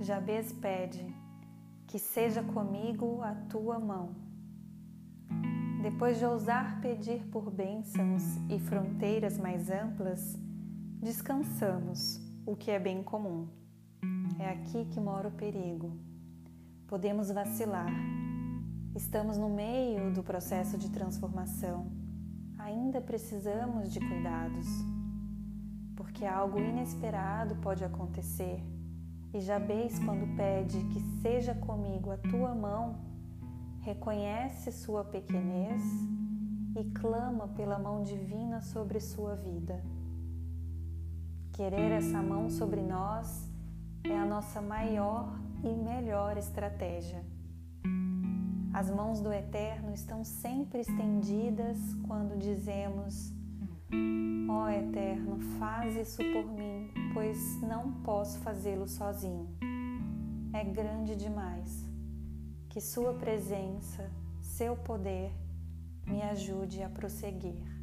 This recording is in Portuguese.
Jabez pede que seja comigo a tua mão. Depois de ousar pedir por bênçãos e fronteiras mais amplas, descansamos, o que é bem comum. É aqui que mora o perigo. Podemos vacilar. Estamos no meio do processo de transformação. Ainda precisamos de cuidados, porque algo inesperado pode acontecer e Jabez, quando pede que seja comigo a tua mão, reconhece sua pequenez e clama pela mão divina sobre sua vida. Querer essa mão sobre nós é a nossa maior e melhor estratégia. As mãos do Eterno estão sempre estendidas quando dizemos: Eterno, faz isso por mim, pois não posso fazê-lo sozinho. É grande demais. Que Sua presença, seu poder, me ajude a prosseguir.